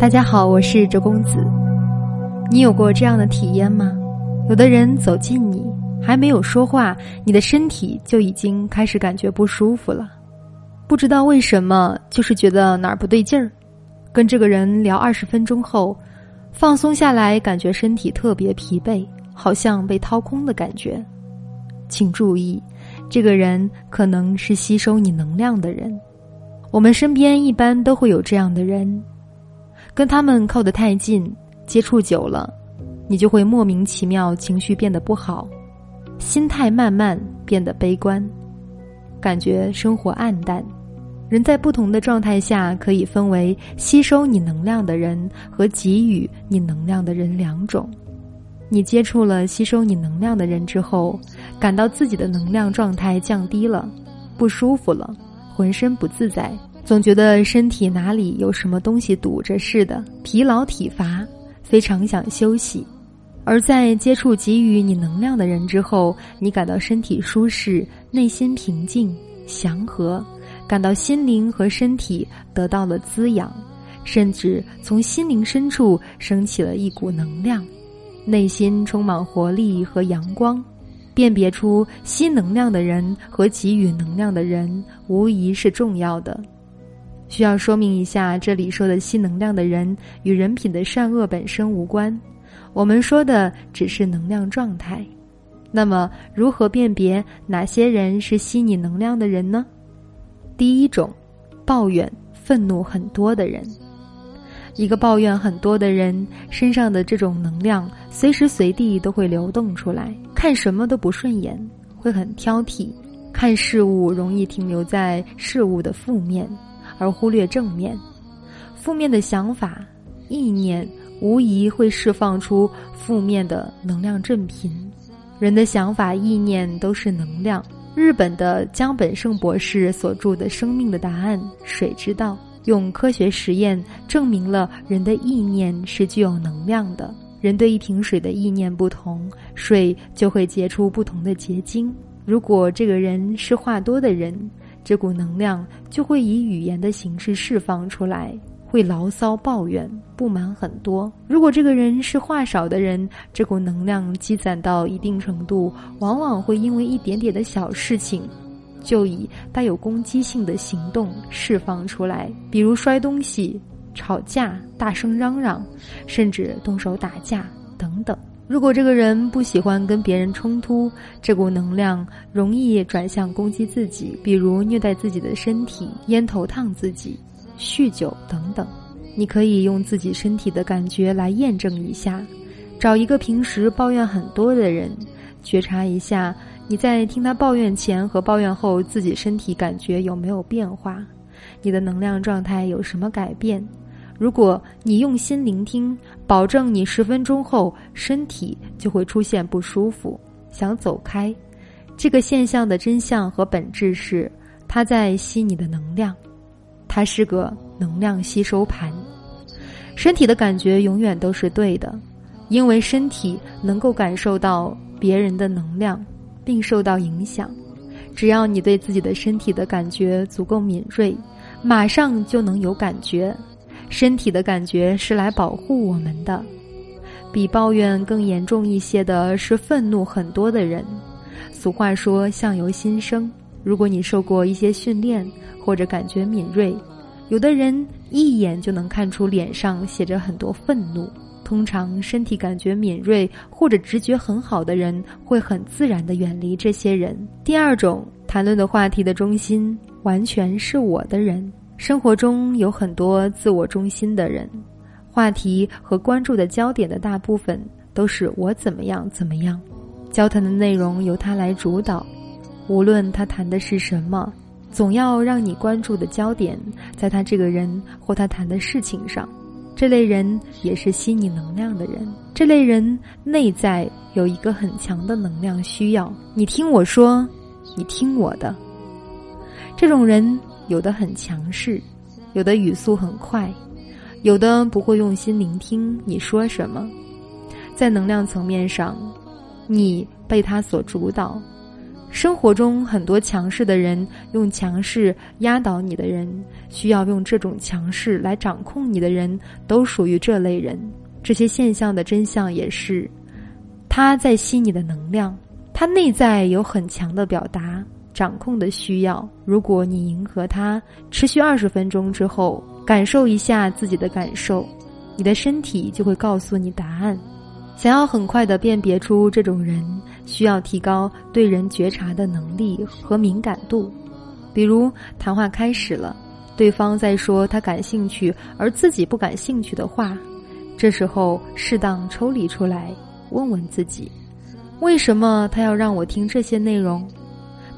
大家好，我是周公子。你有过这样的体验吗？有的人走近你，还没有说话，你的身体就已经开始感觉不舒服了。不知道为什么，就是觉得哪儿不对劲儿。跟这个人聊二十分钟后，放松下来，感觉身体特别疲惫，好像被掏空的感觉。请注意，这个人可能是吸收你能量的人。我们身边一般都会有这样的人，跟他们靠得太近，接触久了。你就会莫名其妙情绪变得不好，心态慢慢变得悲观，感觉生活暗淡。人在不同的状态下，可以分为吸收你能量的人和给予你能量的人两种。你接触了吸收你能量的人之后，感到自己的能量状态降低了，不舒服了，浑身不自在，总觉得身体哪里有什么东西堵着似的，疲劳体乏，非常想休息。而在接触给予你能量的人之后，你感到身体舒适，内心平静、祥和，感到心灵和身体得到了滋养，甚至从心灵深处升起了一股能量，内心充满活力和阳光。辨别出吸能量的人和给予能量的人，无疑是重要的。需要说明一下，这里说的吸能量的人与人品的善恶本身无关。我们说的只是能量状态，那么如何辨别哪些人是吸你能量的人呢？第一种，抱怨、愤怒很多的人。一个抱怨很多的人身上的这种能量，随时随地都会流动出来，看什么都不顺眼，会很挑剔，看事物容易停留在事物的负面，而忽略正面。负面的想法、意念。无疑会释放出负面的能量振频。人的想法、意念都是能量。日本的江本胜博士所著的《生命的答案：水之道》，用科学实验证明了人的意念是具有能量的。人对一瓶水的意念不同，水就会结出不同的结晶。如果这个人是话多的人，这股能量就会以语言的形式释放出来。会牢骚抱怨不满很多。如果这个人是话少的人，这股能量积攒到一定程度，往往会因为一点点的小事情，就以带有攻击性的行动释放出来，比如摔东西、吵架、大声嚷嚷，甚至动手打架等等。如果这个人不喜欢跟别人冲突，这股能量容易转向攻击自己，比如虐待自己的身体、烟头烫自己。酗酒等等，你可以用自己身体的感觉来验证一下。找一个平时抱怨很多的人，觉察一下你在听他抱怨前和抱怨后自己身体感觉有没有变化，你的能量状态有什么改变。如果你用心聆听，保证你十分钟后身体就会出现不舒服，想走开。这个现象的真相和本质是，它在吸你的能量。它是个能量吸收盘，身体的感觉永远都是对的，因为身体能够感受到别人的能量，并受到影响。只要你对自己的身体的感觉足够敏锐，马上就能有感觉。身体的感觉是来保护我们的。比抱怨更严重一些的是愤怒很多的人。俗话说“相由心生”。如果你受过一些训练，或者感觉敏锐，有的人一眼就能看出脸上写着很多愤怒。通常身体感觉敏锐或者直觉很好的人，会很自然的远离这些人。第二种谈论的话题的中心完全是我的人，生活中有很多自我中心的人，话题和关注的焦点的大部分都是我怎么样怎么样，交谈的内容由他来主导。无论他谈的是什么，总要让你关注的焦点在他这个人或他谈的事情上。这类人也是吸你能量的人。这类人内在有一个很强的能量需要你听我说，你听我的。这种人有的很强势，有的语速很快，有的不会用心聆听你说什么。在能量层面上，你被他所主导。生活中很多强势的人用强势压倒你的人，需要用这种强势来掌控你的人，都属于这类人。这些现象的真相也是，他在吸你的能量，他内在有很强的表达、掌控的需要。如果你迎合他，持续二十分钟之后，感受一下自己的感受，你的身体就会告诉你答案。想要很快的辨别出这种人。需要提高对人觉察的能力和敏感度，比如谈话开始了，对方在说他感兴趣而自己不感兴趣的话，这时候适当抽离出来，问问自己：为什么他要让我听这些内容？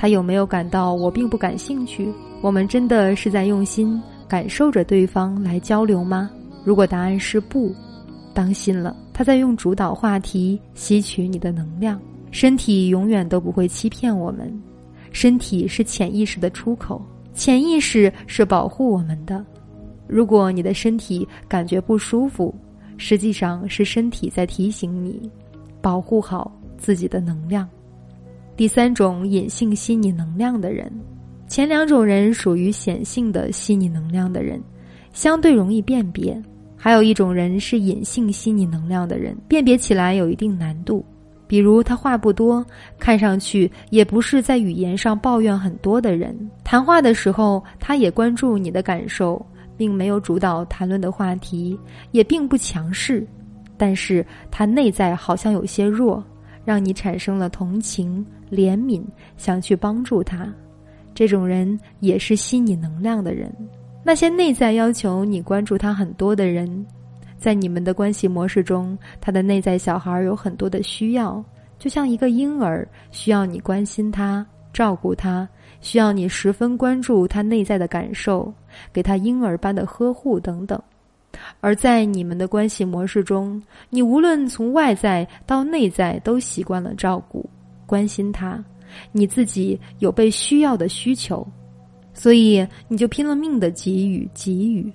他有没有感到我并不感兴趣？我们真的是在用心感受着对方来交流吗？如果答案是不，当心了，他在用主导话题吸取你的能量。身体永远都不会欺骗我们，身体是潜意识的出口，潜意识是保护我们的。如果你的身体感觉不舒服，实际上是身体在提醒你，保护好自己的能量。第三种隐性吸你能量的人，前两种人属于显性的吸你能量的人，相对容易辨别；还有一种人是隐性吸你能量的人，辨别起来有一定难度。比如他话不多，看上去也不是在语言上抱怨很多的人。谈话的时候，他也关注你的感受，并没有主导谈论的话题，也并不强势。但是他内在好像有些弱，让你产生了同情、怜悯，想去帮助他。这种人也是吸你能量的人。那些内在要求你关注他很多的人。在你们的关系模式中，他的内在小孩有很多的需要，就像一个婴儿需要你关心他、照顾他，需要你十分关注他内在的感受，给他婴儿般的呵护等等。而在你们的关系模式中，你无论从外在到内在都习惯了照顾、关心他，你自己有被需要的需求，所以你就拼了命的给予、给予。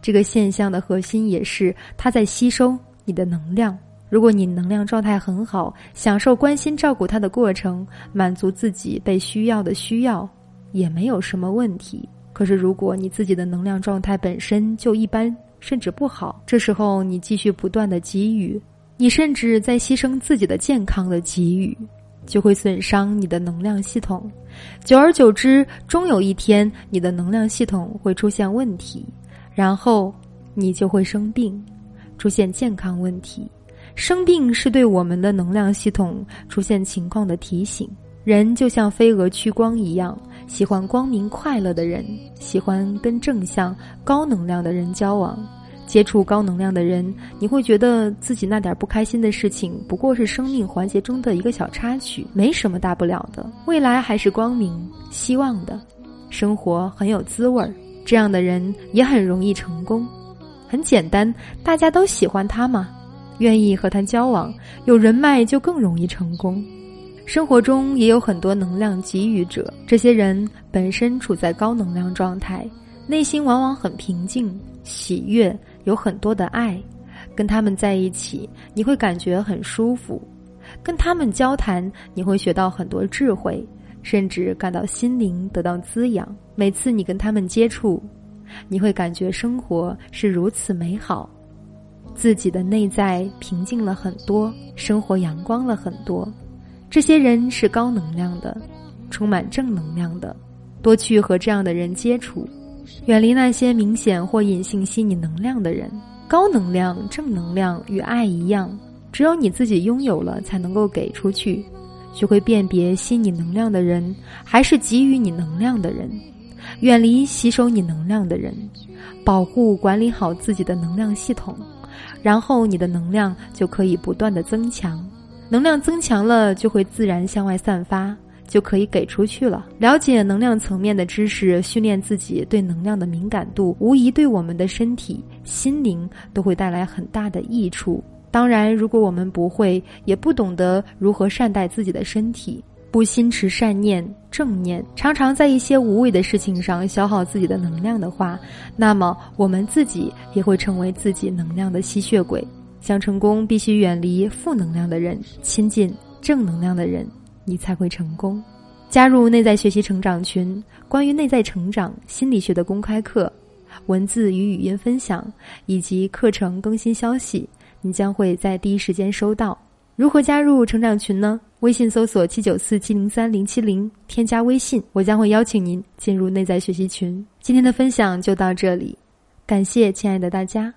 这个现象的核心也是他在吸收你的能量。如果你能量状态很好，享受关心照顾他的过程，满足自己被需要的需要，也没有什么问题。可是如果你自己的能量状态本身就一般，甚至不好，这时候你继续不断的给予，你甚至在牺牲自己的健康的给予，就会损伤你的能量系统。久而久之，终有一天你的能量系统会出现问题。然后你就会生病，出现健康问题。生病是对我们的能量系统出现情况的提醒。人就像飞蛾趋光一样，喜欢光明快乐的人，喜欢跟正向、高能量的人交往。接触高能量的人，你会觉得自己那点不开心的事情，不过是生命环节中的一个小插曲，没什么大不了的。未来还是光明、希望的，生活很有滋味儿。这样的人也很容易成功，很简单，大家都喜欢他嘛，愿意和他交往，有人脉就更容易成功。生活中也有很多能量给予者，这些人本身处在高能量状态，内心往往很平静、喜悦，有很多的爱。跟他们在一起，你会感觉很舒服；跟他们交谈，你会学到很多智慧。甚至感到心灵得到滋养。每次你跟他们接触，你会感觉生活是如此美好，自己的内在平静了很多，生活阳光了很多。这些人是高能量的，充满正能量的，多去和这样的人接触，远离那些明显或隐性吸你能量的人。高能量、正能量与爱一样，只有你自己拥有了，才能够给出去。学会辨别吸你能量的人，还是给予你能量的人，远离吸收你能量的人，保护管理好自己的能量系统，然后你的能量就可以不断的增强。能量增强了，就会自然向外散发，就可以给出去了。了解能量层面的知识，训练自己对能量的敏感度，无疑对我们的身体、心灵都会带来很大的益处。当然，如果我们不会，也不懂得如何善待自己的身体，不心持善念、正念，常常在一些无谓的事情上消耗自己的能量的话，那么我们自己也会成为自己能量的吸血鬼。想成功，必须远离负能量的人，亲近正能量的人，你才会成功。加入内在学习成长群，关于内在成长心理学的公开课、文字与语音分享以及课程更新消息，你将会在第一时间收到。如何加入成长群呢？微信搜索七九四七零三零七零，添加微信，我将会邀请您进入内在学习群。今天的分享就到这里，感谢亲爱的大家。